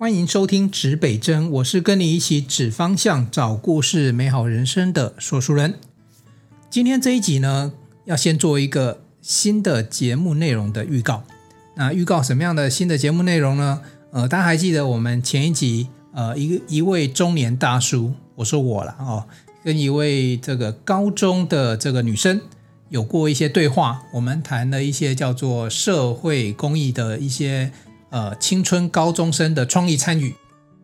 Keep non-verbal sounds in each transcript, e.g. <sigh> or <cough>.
欢迎收听指北针，我是跟你一起指方向、找故事、美好人生的说书人。今天这一集呢，要先做一个新的节目内容的预告。那预告什么样的新的节目内容呢？呃，大家还记得我们前一集，呃，一一位中年大叔，我说我了哦，跟一位这个高中的这个女生有过一些对话，我们谈了一些叫做社会公益的一些。呃，青春高中生的创意参与，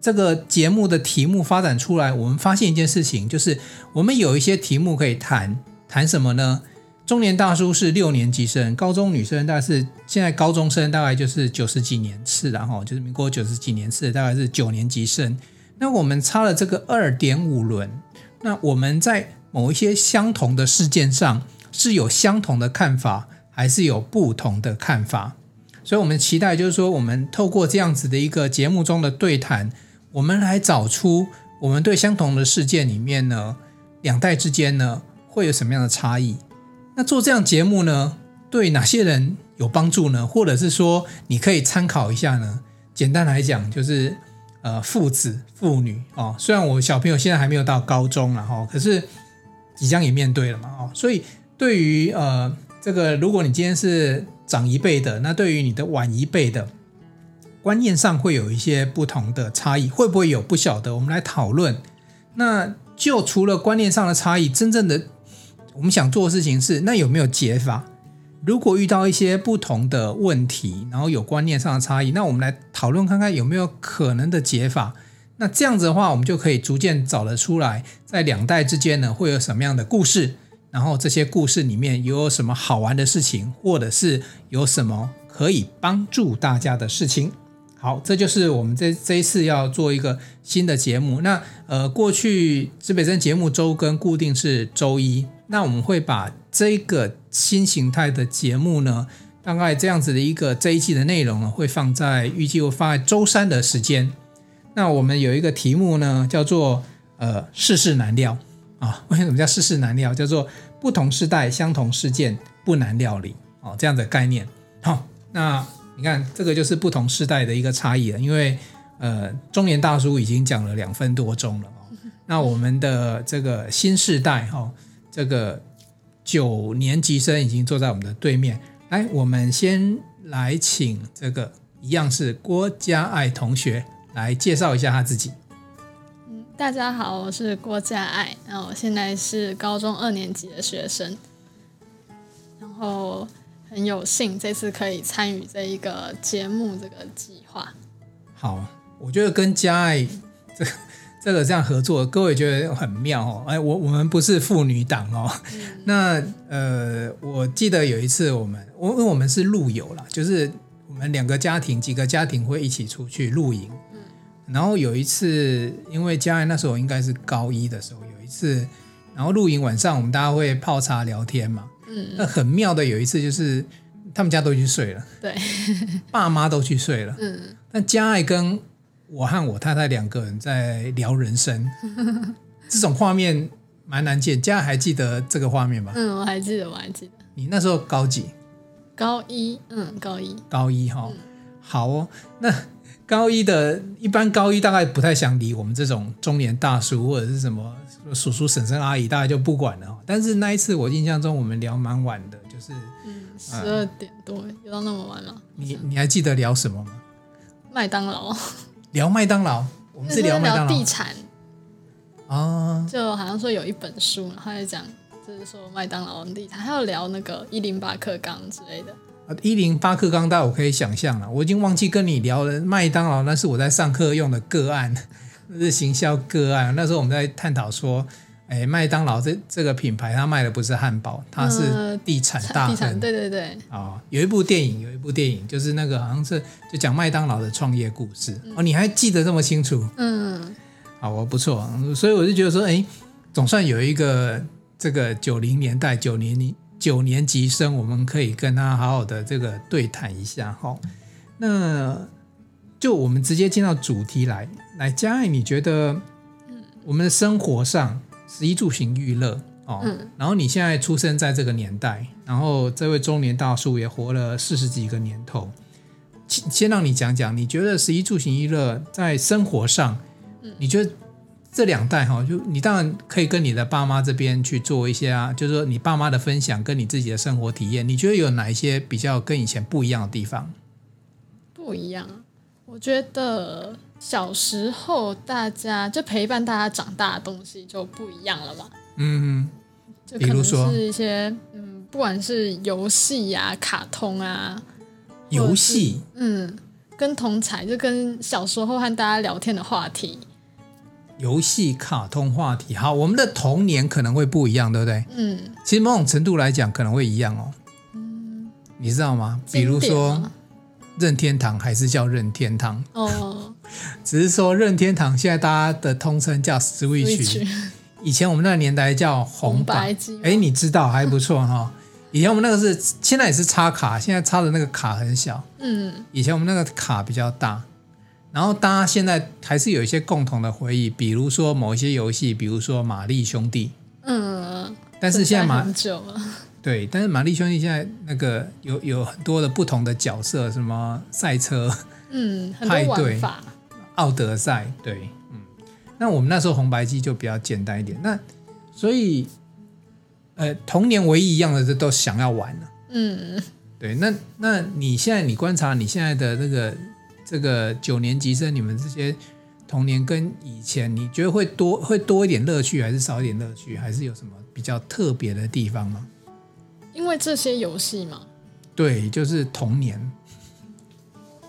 这个节目的题目发展出来，我们发现一件事情，就是我们有一些题目可以谈，谈什么呢？中年大叔是六年级生，高中女生大概是现在高中生大概就是九十几年次，然后就是民国九十几年次，大概是九年级生。那我们差了这个二点五轮，那我们在某一些相同的事件上是有相同的看法，还是有不同的看法？所以，我们期待就是说，我们透过这样子的一个节目中的对谈，我们来找出我们对相同的事件里面呢，两代之间呢会有什么样的差异。那做这样节目呢，对哪些人有帮助呢？或者是说，你可以参考一下呢？简单来讲，就是呃，父子、父女哦。虽然我小朋友现在还没有到高中了哈，可是即将也面对了嘛哦。所以，对于呃这个，如果你今天是长一辈的，那对于你的晚一辈的观念上会有一些不同的差异，会不会有不晓得？我们来讨论。那就除了观念上的差异，真正的我们想做的事情是，那有没有解法？如果遇到一些不同的问题，然后有观念上的差异，那我们来讨论看看有没有可能的解法。那这样子的话，我们就可以逐渐找得出来，在两代之间呢，会有什么样的故事。然后这些故事里面有什么好玩的事情，或者是有什么可以帮助大家的事情？好，这就是我们这这一次要做一个新的节目。那呃，过去指北针节目周更固定是周一，那我们会把这个新形态的节目呢，大概这样子的一个这一季的内容呢，会放在预计会放在周三的时间。那我们有一个题目呢，叫做呃世事难料啊，<laughs> 为什么叫世事难料？叫做不同世代相同事件不难料理哦，这样的概念。好，那你看这个就是不同世代的一个差异了。因为呃，中年大叔已经讲了两分多钟了哦。那我们的这个新世代哈，这个九年级生已经坐在我们的对面。来，我们先来请这个一样是郭嘉爱同学来介绍一下他自己。大家好，我是郭嘉爱，然后我现在是高中二年级的学生，然后很有幸这次可以参与这一个节目这个计划。好，我觉得跟嘉爱这个、这个这样合作，各位觉得很妙哦。哎，我我们不是妇女党哦。嗯、那呃，我记得有一次我们，我因为我们是露友啦，就是我们两个家庭几个家庭会一起出去露营。然后有一次，因为嘉爱那时候应该是高一的时候，有一次，然后露营晚上我们大家会泡茶聊天嘛。嗯。那很妙的有一次就是，他们家都去睡了。对。<laughs> <laughs> 爸妈都去睡了。嗯。但嘉爱跟我和我太太两个人在聊人生，<laughs> 这种画面蛮难见。嘉爱还记得这个画面吗？嗯，我还记得，我还记得。你那时候高几？高一。嗯，高一。高一哈。嗯。好哦，那。高一的，一般高一大概不太想理我们这种中年大叔或者是什么叔叔婶婶阿姨，大概就不管了。但是那一次我印象中我们聊蛮晚的，就是嗯十二点多，聊到那么晚吗？你你还记得聊什么吗？麦当劳。聊麦当劳，我们是聊麦当劳。地产啊，就好像说有一本书，然后在讲就是说麦当劳地产，还有聊那个一零八克钢之类的。一零八课纲，大我可以想象了。我已经忘记跟你聊了麦当劳，那是我在上课用的个案，<laughs> 那是行销个案。那时候我们在探讨说，哎，麦当劳这这个品牌，它卖的不是汉堡，它是地产大亨。呃、对对对。啊、哦，有一部电影，有一部电影，就是那个好像是就讲麦当劳的创业故事。嗯、哦，你还记得这么清楚？嗯。好，我不错。所以我就觉得说，哎，总算有一个这个九零年代九零。九年级生，我们可以跟他好好的这个对谈一下哈。那就我们直接进到主题来，来嘉爱，你觉得我们的生活上，十一住行娱乐哦，然后你现在出生在这个年代，然后这位中年大叔也活了四十几个年头，先让你讲讲，你觉得十一住行娱乐在生活上，嗯、你觉得这两代哈，就你当然可以跟你的爸妈这边去做一些啊，就是说你爸妈的分享跟你自己的生活体验，你觉得有哪一些比较跟以前不一样的地方？不一样，我觉得小时候大家就陪伴大家长大的东西就不一样了嘛。嗯，就可能是一些嗯，不管是游戏呀、卡通啊。游戏，嗯，跟同才就跟小时候和大家聊天的话题，游戏、卡通话题，好，我们的童年可能会不一样，对不对？嗯，其实某种程度来讲可能会一样哦。嗯，你知道吗？比如说任天堂还是叫任天堂。哦，<laughs> 只是说任天堂现在大家的通称叫 Switch，, 以前我们那个年代叫红白。机，哎，你知道还不错哈、哦。以前我们那个是，现在也是插卡，现在插的那个卡很小。嗯，以前我们那个卡比较大，然后大家现在还是有一些共同的回忆，比如说某一些游戏，比如说玛丽兄弟。嗯，但是现在玛很久了。对，但是玛丽兄弟现在那个有有很多的不同的角色，什么赛车，嗯，派对，奥德赛，对，嗯，那我们那时候红白机就比较简单一点，那所以。呃，童年唯一一样的，都想要玩了。嗯，对，那那你现在你观察你现在的那个这个九年级生，你们这些童年跟以前，你觉得会多会多一点乐趣，还是少一点乐趣，还是有什么比较特别的地方吗？因为这些游戏嘛，对，就是童年，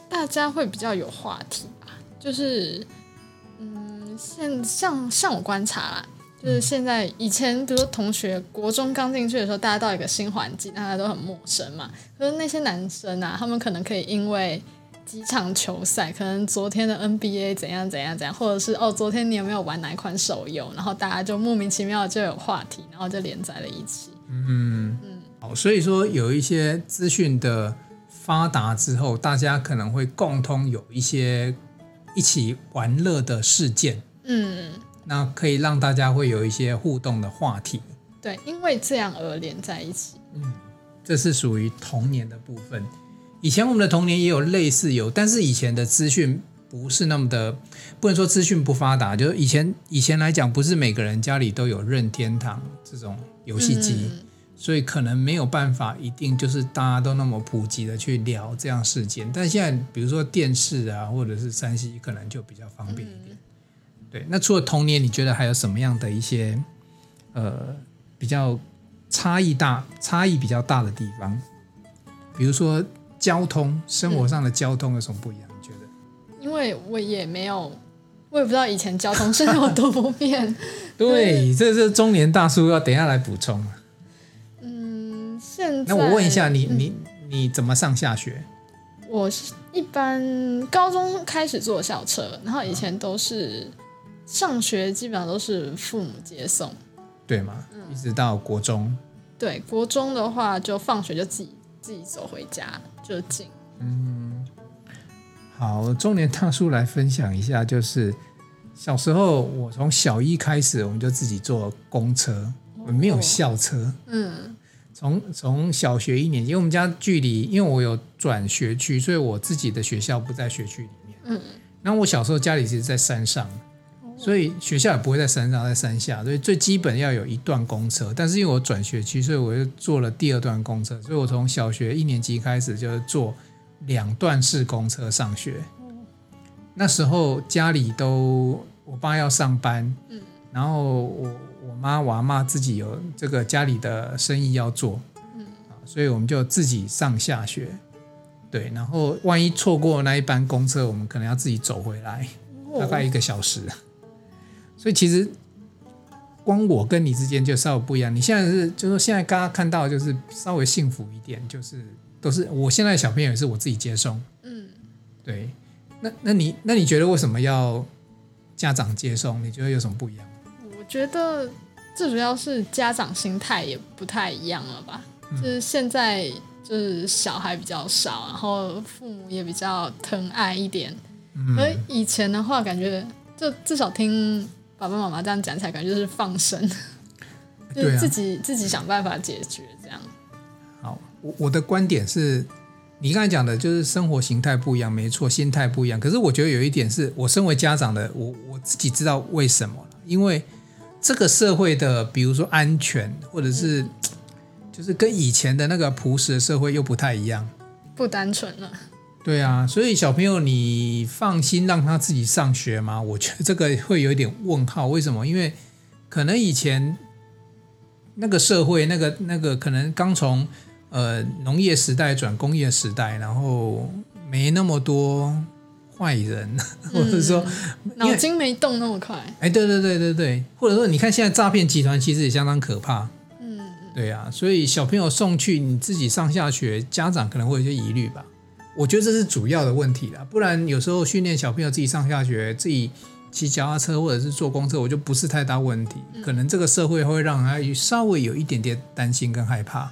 大家会比较有话题吧。就是，嗯，现像像我观察啦。就是现在，以前比如说同学国中刚进去的时候，大家到一个新环境，大家都很陌生嘛。可是那些男生啊，他们可能可以因为几场球赛，可能昨天的 NBA 怎样怎样怎样，或者是哦，昨天你有没有玩哪一款手游，然后大家就莫名其妙就有话题，然后就连在了一起。嗯嗯，好，所以说有一些资讯的发达之后，大家可能会共通有一些一起玩乐的事件。嗯。那可以让大家会有一些互动的话题，对，因为这样而连在一起。嗯，这是属于童年的部分。以前我们的童年也有类似有，但是以前的资讯不是那么的，不能说资讯不发达，就是以前以前来讲，不是每个人家里都有任天堂这种游戏机，嗯，所以可能没有办法一定就是大家都那么普及的去聊这样事件。但现在比如说电视啊，或者是三 C，可能就比较方便一点。嗯对，那除了童年，你觉得还有什么样的一些呃比较差异大、差异比较大的地方？比如说交通，生活上的交通有什么不一样？嗯、你觉得？因为我也没有，我也不知道以前交通是有多不便。<laughs> 对，这是中年大叔要等一下来补充。嗯，现在那我问一下你，你你怎么上下学？我是一般高中开始坐校车，然后以前都是。上学基本上都是父母接送，对嘛？嗯，一直到国中。对，国中的话就放学就自己自己走回家，就近。嗯，好，中年大叔来分享一下，就是小时候我从小一开始我们就自己坐公车，我们没有校车。哦，嗯，从从小学一年级，因为我们家距离，因为我有转学区，所以我自己的学校不在学区里面。嗯，然后我小时候家里其实在山上。所以学校也不会在山上，在山下，所以最基本要有一段公车。但是因为我转学区，所以我又坐了第二段公车。所以我从小学一年级开始就是坐两段式公车上学。那时候家里都我爸要上班，然后我我妈我阿妈自己有这个家里的生意要做，所以我们就自己上下学。对，然后万一错过那一班公车，我们可能要自己走回来，大概一个小时。所以其实光我跟你之间就稍微不一样。你现在是，就是说现在刚刚看到就是稍微幸福一点，就是都是我现在小朋友也是我自己接送。嗯，对。那那你那你觉得为什么要家长接送？你觉得有什么不一样？我觉得最主要是家长心态也不太一样了吧。嗯，就是现在就是小孩比较少，然后父母也比较疼爱一点。嗯，而以前的话，感觉就至少听。爸爸妈妈这样讲起来，感觉就是放生，<laughs> 就是自己、啊、自己想办法解决这样。好，我我的观点是，你刚才讲的就是生活形态不一样，没错，心态不一样。可是我觉得有一点是我身为家长的，我我自己知道为什么了，因为这个社会的，比如说安全，或者是就是跟以前的那个朴实的社会又不太一样，不单纯了。对啊，所以小朋友，你放心让他自己上学吗？<laughs> 我觉得这个会有一点问号。为什么？因为可能以前那个社会，那个那个可能刚从。呃，农业时代转工业时代，然后没那么多坏人，嗯、<laughs> 或者说脑筋没动那么快。哎，对对对对对，或者说你看现在诈骗集团其实也相当可怕。嗯，对、啊，所以小朋友送去你自己上下学，家长可能会有些疑虑吧。我觉得这是主要的问题啦，不然有时候训练小朋友自己上下学，自己骑脚踏车或者是坐公车，我就不是太大问题。可能这个社会会让他稍微有一点点担心跟害怕。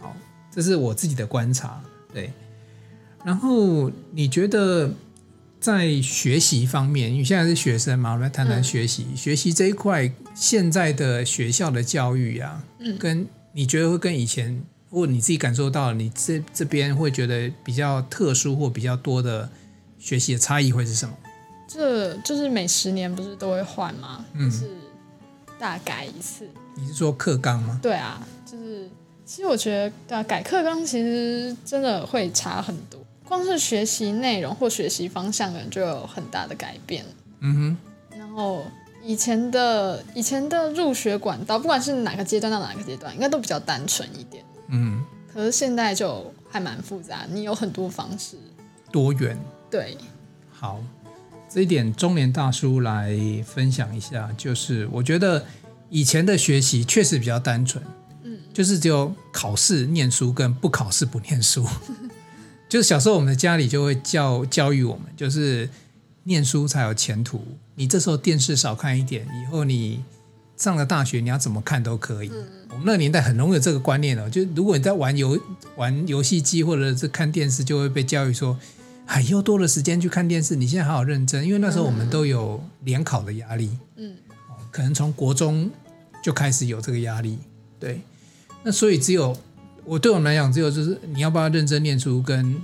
好这是我自己的观察，对。然后你觉得在学习方面，你现在是学生嘛？我们来谈谈学习。嗯、学习这一块，现在的学校的教育啊，嗯，跟你觉得会跟以前，或你自己感受到，你这这边会觉得比较特殊或比较多的学习的差异会是什么？这就是每十年不是都会换吗？嗯，就是大改一次。你是说课纲吗？对啊，就是。其实我觉得，改课纲其实真的会差很多。光是学习内容或学习方向，可能就有很大的改变。嗯哼。然后以前的以前的入学管道，不管是哪个阶段到哪个阶段，应该都比较单纯一点。嗯。可是现在就还蛮复杂，你有很多方式。多元。对。好，这一点中年大叔来分享一下，就是我觉得以前的学习确实比较单纯。就是只有考试念书跟不考试不念书，<laughs> 就是小时候我们的家里就会教教育我们，就是念书才有前途。你这时候电视少看一点，以后你上了大学你要怎么看都可以。我们那个年代很容易有这个观念哦，就如果你在玩游玩游戏机或者是看电视，就会被教育说，哎，又多了时间去看电视，你现在好好认真，因为那时候我们都有联考的压力，嗯，可能从国中就开始有这个压力，对。那所以只有我对我们来讲，只有就是你要不要认真念书，跟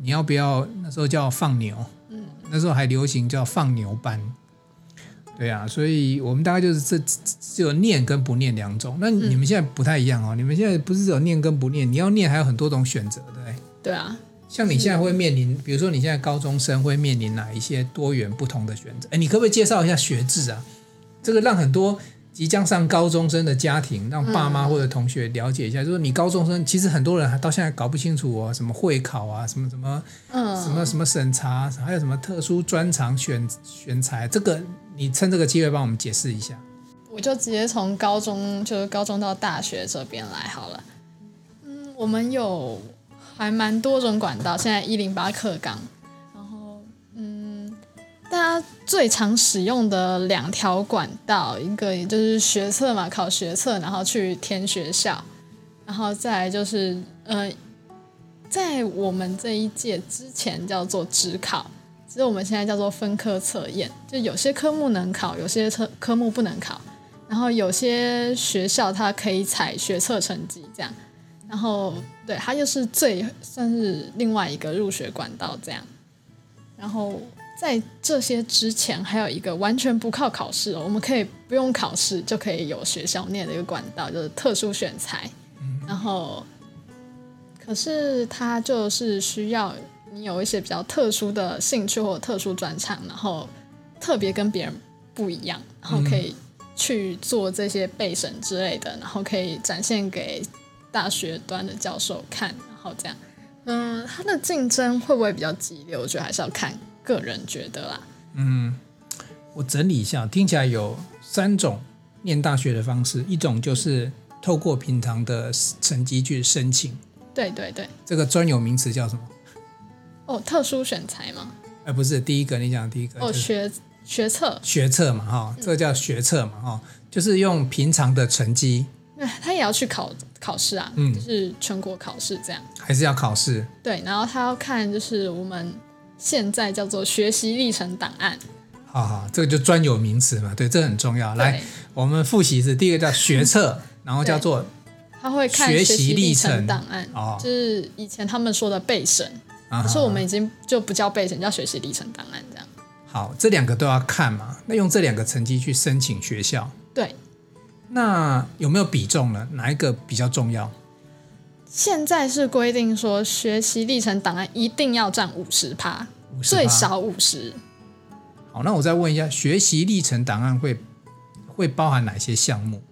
你要不要那时候叫放牛，嗯，那时候还流行叫放牛班，对啊，所以我们大概就是这只有念跟不念两种。那你们现在不太一样哦，你们现在不是只有念跟不念，你要念还有很多种选择，对不对？对啊，像你现在会面临，比如说你现在高中生会面临哪一些多元不同的选择？哎，你可不可以介绍一下学制啊？这个让很多。即将上高中生的家庭，让爸妈或者同学了解一下，嗯、就是你高中生，其实很多人还到现在搞不清楚哦，什么会考啊，什么什么，嗯，什么什么审查，还有什么特殊专长选选材，这个你趁这个机会帮我们解释一下。我就直接从高中，就是高中到大学这边来好了。嗯，我们有还蛮多种管道，现在一零八课纲。然后嗯大家最常使用的两条管道，一个也就是学测嘛，考学测，然后去填学校，然后再来就是呃，在我们这一届之前叫做职考，其实我们现在叫做分科测验，就有些科目能考，有些科科目不能考，然后有些学校它可以采学测成绩这样，然后对，它就是最算是另外一个入学管道这样，然后。在这些之前，还有一个完全不靠考试，我们可以不用考试就可以有学校念的一个管道，就是特殊选才。然后，可是它就是需要你有一些比较特殊的兴趣或者特殊专长，然后特别跟别人不一样，然后可以去做这些备审之类的，然后可以展现给大学端的教授看，然后这样。嗯，它的竞争会不会比较激烈？我觉得还是要看。个人觉得啦，嗯，我整理一下，听起来有三种念大学的方式，一种就是透过平常的成绩去申请，对对对，这个专有名词叫什么？哦，特殊选材吗？哎，不是，第一个你讲第一个，哦，学学测，学测嘛，哈，这个叫学测嘛，哈，就是用平常的成绩，他也要去考考试啊，嗯，就是全国考试这样，还是要考试？对，然后他要看就是我们。现在叫做学习历程档案，好好，这个就专有名词嘛，对，这很重要。来，我们复习是第一个叫学测，<laughs> 然后叫做他会看学习历程档案，哦，就是以前他们说的备审，啊、可是我们已经就不叫备审，叫学习历程档案这样。好，这两个都要看嘛？那用这两个成绩去申请学校，对。那有没有比重呢？哪一个比较重要？现在是规定说，学习历程档案一定要占五十趴，最少五十。好，那我再问一下，学习历程档案会会包含哪些项目？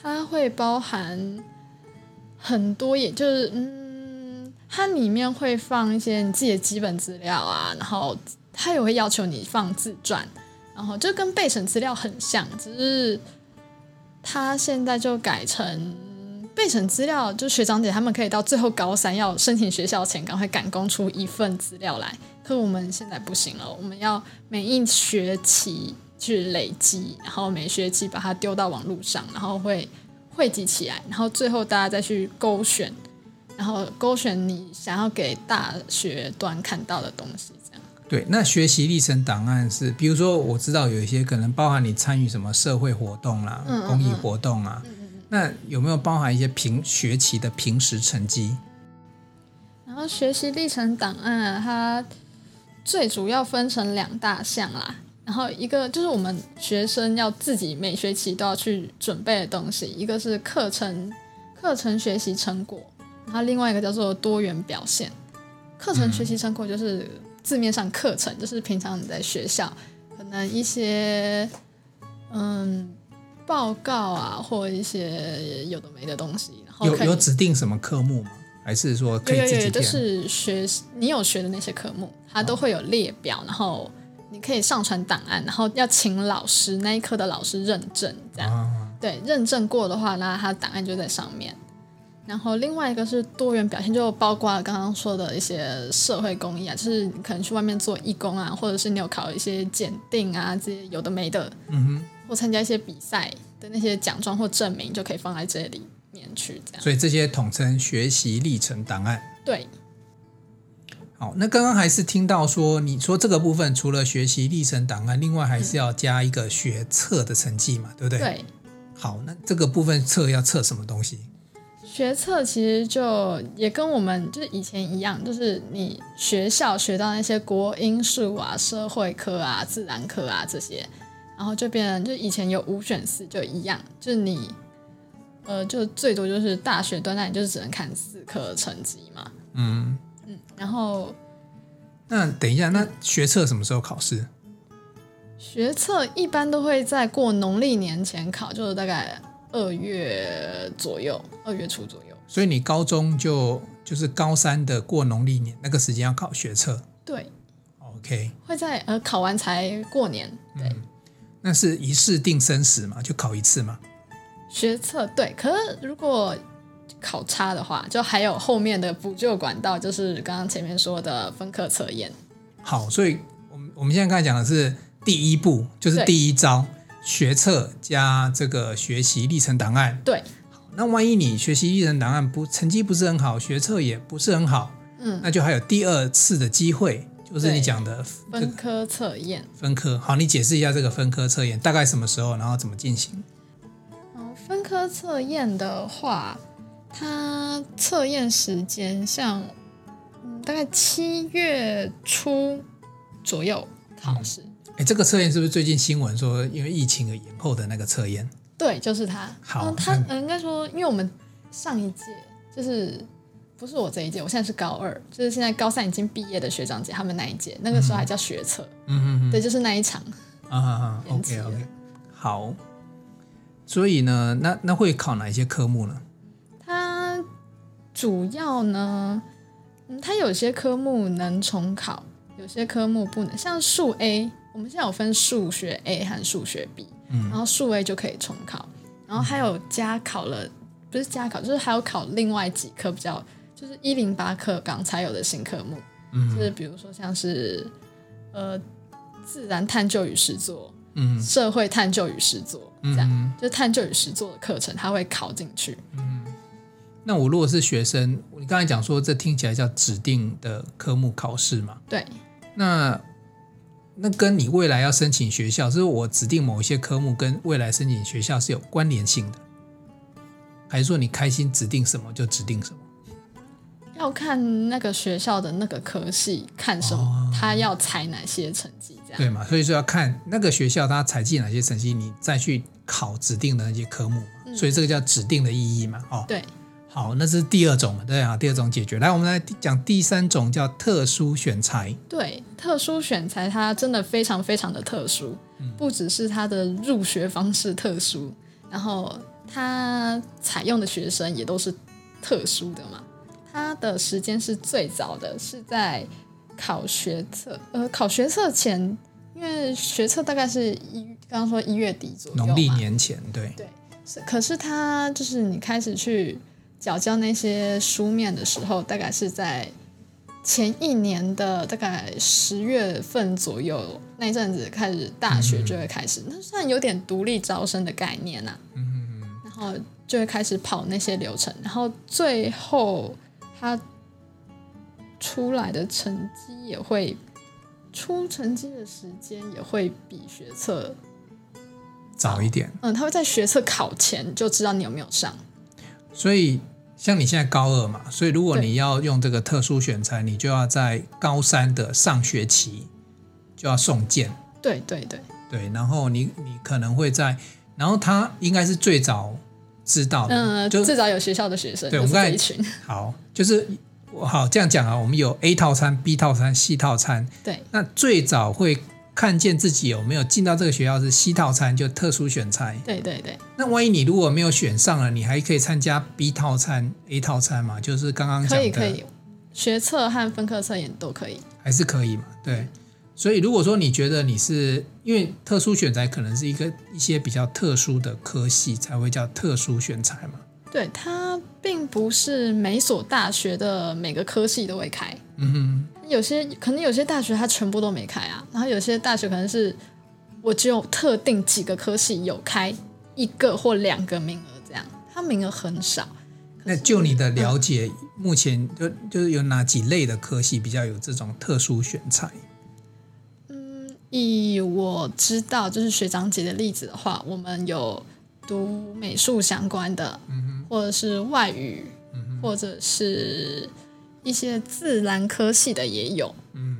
它会包含很多，也就是嗯，它里面会放一些你自己的基本资料啊，然后它也会要求你放自传，然后就跟备审资料很像，只是它现在就改成。备审资料，就学长姐他们可以到最后高三要申请学校前，赶快赶工出一份资料来。可我们现在不行了，我们要每一学期去累积，然后每学期把它丢到网络上，然后会汇集起来，然后最后大家再去勾选，然后勾选你想要给大学端看到的东西。这样。对，那学习历程档案是，比如说我知道有一些可能包含你参与什么社会活动啦、嗯嗯嗯公益活动啊。嗯那有没有包含一些平学期的平时成绩？然后学习历程档案，啊它最主要分成两大项啦。然后一个就是我们学生要自己每学期都要去准备的东西，一个是课程课程学习成果，然后另外一个叫做多元表现。课程学习成果就是字面上课程，就是平常你在学校可能一些嗯。报告啊，或一些有的没的东西，然后有有指定什么科目吗？还是说可以自己填？就是学你有学的那些科目，它都会有列表，哦、然后你可以上传档案，然后要请老师那一科的老师认证，这样、哦、对认证过的话，那他档案就在上面。然后另外一个是多元表现，就包括刚刚说的一些社会公益啊，就是你可能去外面做义工啊，或者是你有考一些检定啊，这些有的没的。嗯哼。或参加一些比赛的那些奖状或证明，就可以放在这里面去，这样。所以这些统称学习历程档案。对。好，那刚刚还是听到说，你说这个部分除了学习历程档案，另外还是要加一个学测的成绩嘛，对不对？对。好，那这个部分测要测什么东西？学测其实就也跟我们就是以前一样，就是你学校学到那些国英数啊、社会科啊、自然科啊这些。然后就变成，就以前有五选四就一样，就是你，呃，就最多就是大学端，那你就是只能看四科成绩嘛。嗯嗯。然后，那等一下，那学测什么时候考试？学测一般都会在过农历年前考，就是大概二月左右，二月初左右。所以你高中就就是高三的过农历年那个时间要考学测。对。OK。会在呃考完才过年。对。嗯那是一试定生死嘛，就考一次嘛。学测对，可是如果考差的话，就还有后面的补救管道，就是刚刚前面说的分科测验。好，所以我们我们现在刚才讲的是第一步，就是第一招，学测加这个学习历程档案。对。那万一你学习历程档案不成绩不是很好，学测也不是很好，嗯，那就还有第二次的机会。就是你讲的分科测验，分科好，你解释一下这个分科测验大概什么时候，然后怎么进行？分科测验的话，它测验时间像大概七月初左右考试。这个测验是不是最近新闻说因为疫情而延后的那个测验？对，就是它。好，它嗯，应该说，因为我们上一届就是。不是我这一届，我现在是高二，就是现在高三已经毕业的学长姐他们那一届，那个时候还叫学测，嗯嗯嗯，对，就是那一场啊啊啊，OK OK，好，所以呢，那那会考哪一些科目呢？它主要呢，嗯，它有些科目能重考，有些科目不能，像数 A，我们现在有分数学 A 和数学 B，嗯，然后数 A 就可以重考，然后还有加考了，不是加考，就是还有考另外几科比较。就是一零八课纲才有的新科目，嗯，就是比如说像是呃自然探究与实作，嗯，社会探究与实作，这样，嗯，就探究与实作的课程，它会考进去。嗯，那我如果是学生，你刚才讲说这听起来叫指定的科目考试嘛？对。那那跟你未来要申请学校，就是我指定某一些科目跟未来申请学校是有关联性的。还是说你开心指定什么就指定什么？要看那个学校的那个科系看什么，哦、他要采哪些成绩，这样对嘛？所以说要看那个学校他采集哪些成绩，你再去考指定的那些科目。嗯、所以这个叫指定的意义嘛？哦，对。好，那是第二种，对啊，第二种解决。来，我们来讲第三种，叫特殊选材。对，特殊选材，它真的非常非常的特殊，嗯、不只是它的入学方式特殊，然后它采用的学生也都是特殊的嘛。它的时间是最早的，是在考学测，呃，考学测前，因为学测大概是一，刚刚说一月底左右，农历年前，对对。是，可是它就是你开始去。缴交那些书面的时候，大概是在前一年的大概十月份左右那阵子开始，大学就会开始，那算有点独立招生的概念呐、啊。然后就会开始跑那些流程，然后最后他出来的成绩也会出成绩的时间也会比学测早一点。嗯，他会在学测考前就知道你有没有上，所以。像你现在高二嘛，所以如果你要用这个特殊选材，你就要在高三的上学期就要送件。对对对对，然后你你可能会在，然后他应该是最早知道的，嗯，就最早有学校的学生。对，我们一群 <laughs> 好，就是好这样讲啊，我们有 A 套餐、B 套餐、C 套餐。对，那最早会。看见自己有没有进到这个学校是 C 套餐，就特殊选材。对对对。那万一你如果没有选上了，你还可以参加 B 套餐、A 套餐嘛？就是刚刚讲的。可以可以，学测和分科测验都可以。还是可以嘛？对。所以如果说你觉得你是因为特殊选材，可能是一个一些比较特殊的科系才会叫特殊选材嘛？对，它并不是每所大学的每个科系都会开。嗯哼。有些可能有些大学它全部都没开啊，然后有些大学可能是我只有特定几个科系有开一个或两个名额这样，它名额很少。那就你的了解，嗯、目前就就是有哪几类的科系比较有这种特殊选材？嗯，以我知道就是学长姐的例子的话，我们有读美术相关的，嗯、或者是外语，嗯、或者是。一些自然科系的也有，嗯，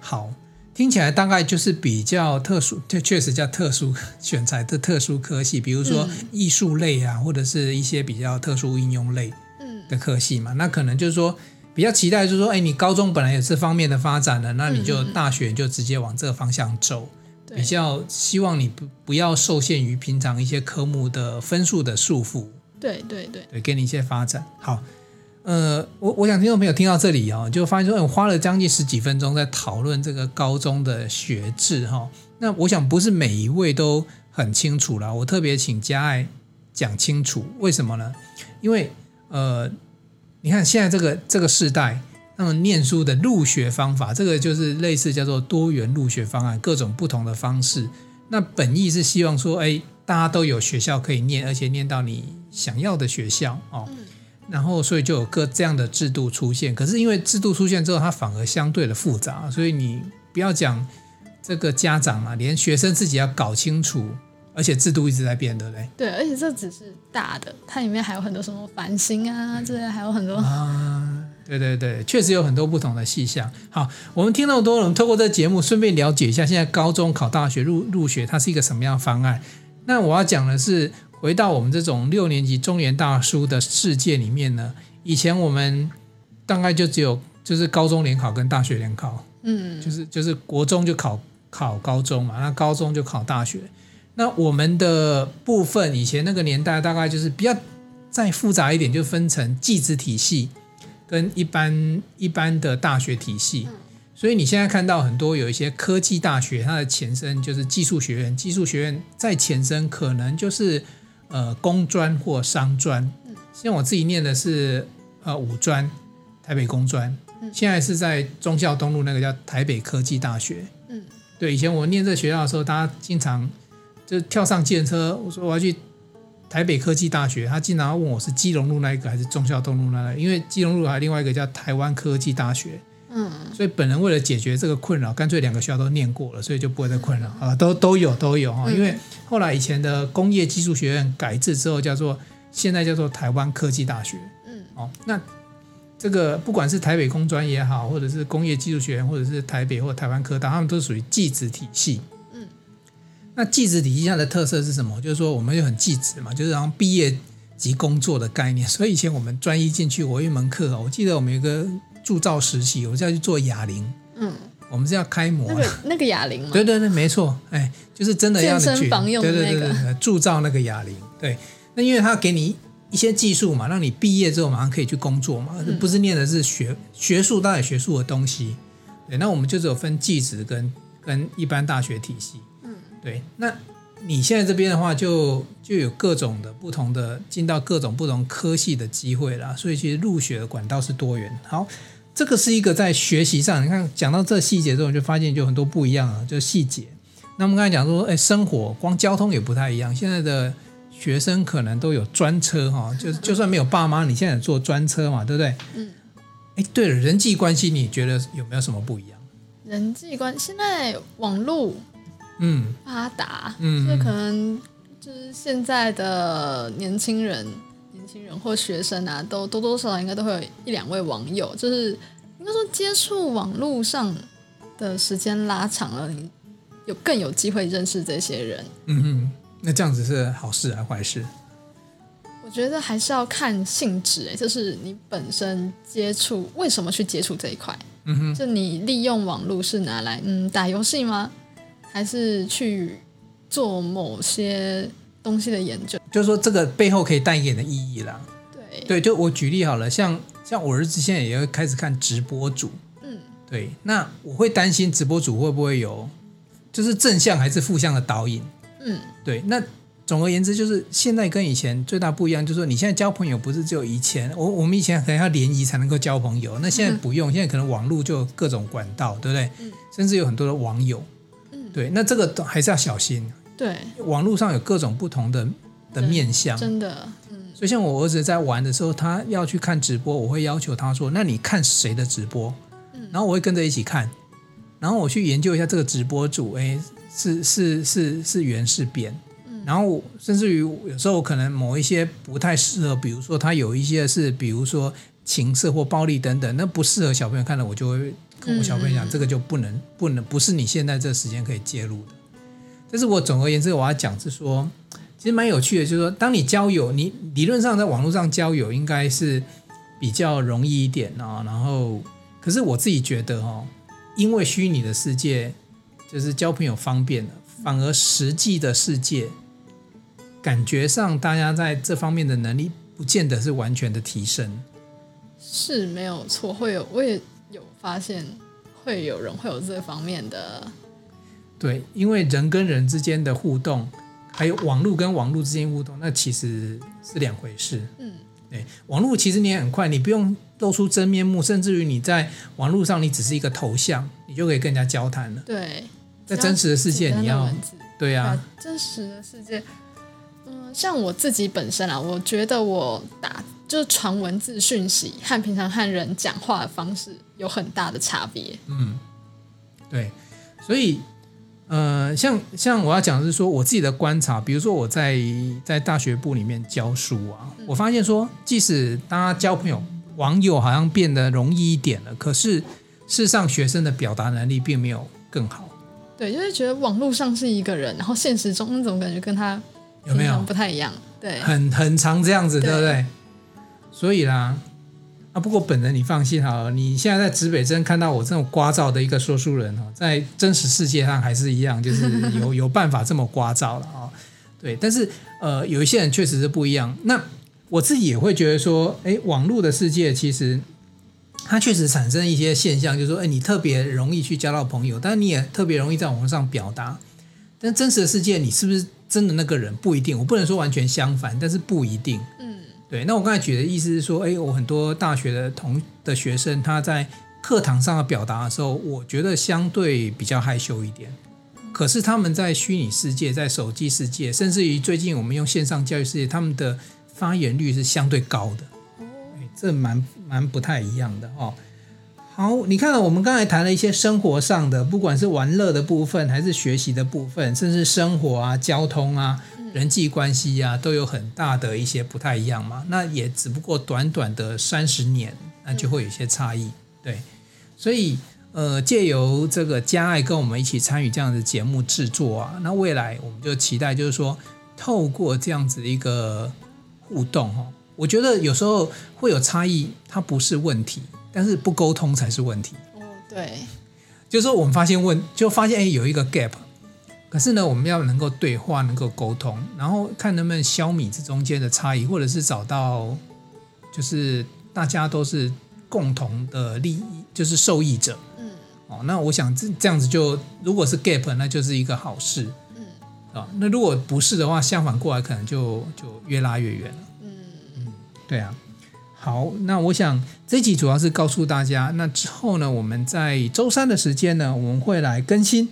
好，听起来大概就是比较特殊，这确实叫特殊选材的特殊科系，比如说艺术类啊，或者是一些比较特殊应用类的科系嘛。那可能就是说比较期待，就是说，哎，你高中本来有这方面的发展的，那你就大学就直接往这个方向走，比较希望你不不要受限于平常一些科目的分数的束缚，对对对，对，给你一些发展，好。呃，我我想听众朋友听到这里、哦，就发现说，我花了将近十几分钟在讨论这个高中的学制哈、那我想不是每一位都很清楚了，我特别请嘉爱讲清楚，为什么呢？因为呃，你看现在这个这个世代，那么念书的入学方法，这个就是类似叫做多元入学方案，各种不同的方式。那本意是希望说，哎，大家都有学校可以念，而且念到你想要的学校哦。然后，所以就有个这样的制度出现。可是因为制度出现之后，它反而相对的复杂，所以你不要讲这个家长嘛，连学生自己要搞清楚，而且制度一直在变，的嘞对？对，而且这只是大的，它里面还有很多什么繁星啊，这些还有很多啊。对对对，确实有很多不同的细项。好，我们听那么多，我们透过这个节目顺便了解一下，现在高中考大学入入学，它是一个什么样的方案？那我要讲的是。回到我们这种六年级中原大叔的世界里面呢，以前我们大概就只有就是高中联考跟大学联考，嗯，就是就是国中就考考高中嘛，那高中就考大学。那我们的部分以前那个年代大概就是比较再复杂一点，就分成技职体系跟一般一般的大学体系。所以你现在看到很多有一些科技大学，它的前身就是技术学院，技术学院再前身可能就是。呃，工专或商专，像我自己念的是呃五专，台北工专，现在是在忠孝东路那个叫台北科技大学。嗯，对，以前我念这个学校的时候，大家经常就跳上计程车，我说我要去台北科技大学，他经常问我是基隆路那一个还是忠孝东路那一个，因为基隆路还有另外一个叫台湾科技大学。嗯，所以本人为了解决这个困扰，干脆两个学校都念过了，所以就不会再困扰啊，都都有都有哈。因为后来以前的工业技术学院改制之后，叫做现在叫做台湾科技大学。嗯，哦，那这个不管是台北工专也好，或者是工业技术学院，或者是台北或台湾科大，他们都属于技职体系。嗯，那技职体系下的特色是什么？就是说我们就很技职嘛，就是然后毕业及工作的概念。所以以前我们专一进去，我一门课，我记得我们有一个铸造实习，我们是要去做哑铃。嗯。我们是要开模，那个 <laughs> 那个哑铃吗？对对对，没错，哎，就是真的要健身房用的那个，对对对对，铸造那个哑铃。对，那因为他给你一些技术嘛，让你毕业之后马上可以去工作嘛，嗯、不是念的是学学术，当然学术的东西。对，那我们就只有分技职跟跟一般大学体系。嗯，对，那你现在这边的话就，就就有各种的不同的进到各种不同科系的机会啦，所以其实入学的管道是多元。好。这个是一个在学习上，你看讲到这细节之后，就发现就很多不一样啊，就细节。那我们刚才讲说，哎，生活光交通也不太一样。现在的学生可能都有专车哈，就就算没有爸妈，你现在坐专车嘛，对不对？嗯。哎，对了，人际关系你觉得有没有什么不一样？人际关系现在网络嗯发达，嗯，所以可能就是现在的年轻人。新人或学生啊，都多多少少应该都会有一两位网友，就是应该说接触网络上的时间拉长了，你有更有机会认识这些人。嗯哼，那这样子是好事还是坏事？我觉得还是要看性质，哎，就是你本身接触为什么去接触这一块？嗯哼，就你利用网络是拿来嗯打游戏吗？还是去做某些？东西的研究，就是说这个背后可以带给你的意义啦。对。对，就我举例好了，像像我儿子现在也会开始看直播主，嗯，对，那我会担心直播主会不会有，就是正向还是负向的导引，嗯，对。那总而言之，就是现在跟以前最大不一样，就是说你现在交朋友不是只有以前，我我们以前可能要联谊才能够交朋友，那现在不用，嗯、现在可能网络就有各种管道，对不对？嗯，甚至有很多的网友，嗯，对，那这个都还是要小心。对，网络上有各种不同的的面相，真的，嗯，所以像我儿子在玩的时候，他要去看直播，我会要求他说：“那你看谁的直播？”嗯，然后我会跟着一起看，然后我去研究一下这个直播主，哎，是是是是圆是扁，嗯，然后甚至于有时候可能某一些不太适合，比如说他有一些是，比如说情色或暴力等等，那不适合小朋友看的，我就会跟我小朋友讲，嗯，这个就不能不能不是你现在这个时间可以介入的。但是我总而言之，我要讲是说，其实蛮有趣的，就是说，当你交友，你理论上在网络上交友应该是比较容易一点啊。然后，可是我自己觉得哈，因为虚拟的世界就是交朋友方便了，反而实际的世界感觉上大家在这方面的能力不见得是完全的提升。是没有错，会有我也有发现，会有人会有这方面的。对，因为人跟人之间的互动，还有网络跟网络之间互动，那其实是两回事。嗯，对，网络其实你也很快，你不用露出真面目，甚至于你在网络上你只是一个头像，你就可以跟人家交谈了。对，在真实的世界你要，对呀，真实的世界，嗯，像我自己本身啊，我觉得我打就是传文字讯息和平常和人讲话的方式有很大的差别。嗯，对，所以。呃，像像我要讲的是说我自己的观察，比如说我在在大学部里面教书啊，我发现说，即使大家交朋友、网友好像变得容易一点了，可是事实上学生的表达能力并没有更好。对，就是觉得网络上是一个人，然后现实中怎么感觉跟他有没有不太一样？对，很很常这样子，对不对？所以啦。啊，不过本人你放心哈，你现在在指北针看到我这种聒噪的一个说书人哈，在真实世界上还是一样，就是有 <laughs> 有办法这么聒噪了啊。对，但是呃，有一些人确实是不一样。那我自己也会觉得说，哎，网络的世界其实它确实产生一些现象，就是说，哎，你特别容易去交到朋友，但是你也特别容易在网络上表达。但真实的世界，你是不是真的那个人不一定？我不能说完全相反，但是不一定。对，那我刚才举的意思是说，哎，我很多大学的同的学生，他在课堂上的表达的时候，我觉得相对比较害羞一点。可是他们在虚拟世界、在手机世界，甚至于最近我们用线上教育世界，他们的发言率是相对高的。这蛮蛮不太一样的哦。好，你看，我们刚才谈了一些生活上的，不管是玩乐的部分，还是学习的部分，甚至生活啊、交通啊。人际关系呀、啊，都有很大的一些不太一样嘛。那也只不过短短的三十年，那就会有些差异。对，所以呃，借由这个加爱跟我们一起参与这样的节目制作啊，那未来我们就期待就是说，透过这样子的一个互动哦，我觉得有时候会有差异，它不是问题，但是不沟通才是问题。哦，对，就是说我们发现问，就发现哎有一个 gap。可是呢，我们要能够对话，能够沟通，然后看能不能消弭这中间的差异，或者是找到就是大家都是共同的利益，就是受益者。嗯，哦，那我想这这样子就如果是 gap，那就是一个好事。嗯，啊，那如果不是的话，相反过来可能就就越拉越远了。嗯嗯，对啊。好，那我想这集主要是告诉大家，那之后呢，我们在周三的时间呢，我们会来更新。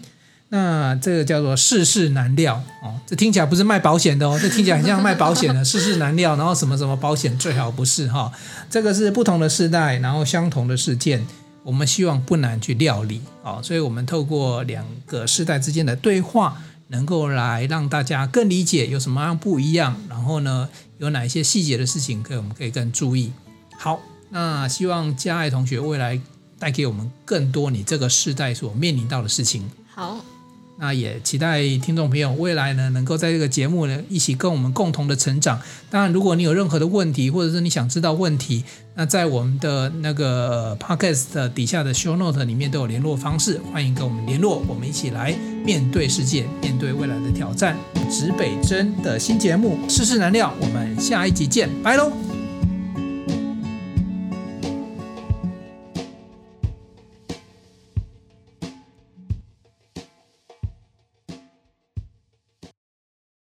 那这个叫做世事难料哦，这听起来不是卖保险的哦，这听起来很像卖保险的 <laughs> 世事难料，然后什么什么保险最好不是哈、哦，这个是不同的世代，然后相同的事件，我们希望不难去料理哦，所以我们透过两个世代之间的对话，能够来让大家更理解有什么样不一样，然后呢，有哪一些细节的事情可以我们可以更注意。好，那希望嘉爱同学未来带给我们更多你这个世代所面临到的事情。好。那也期待听众朋友未来呢，能够在这个节目呢一起跟我们共同的成长。当然，如果你有任何的问题，或者是你想知道问题，那在我们的那个 podcast 底下的 show note 里面都有联络方式，欢迎跟我们联络，我们一起来面对世界，面对未来的挑战。指北针的新节目世事难料，我们下一集见，拜喽。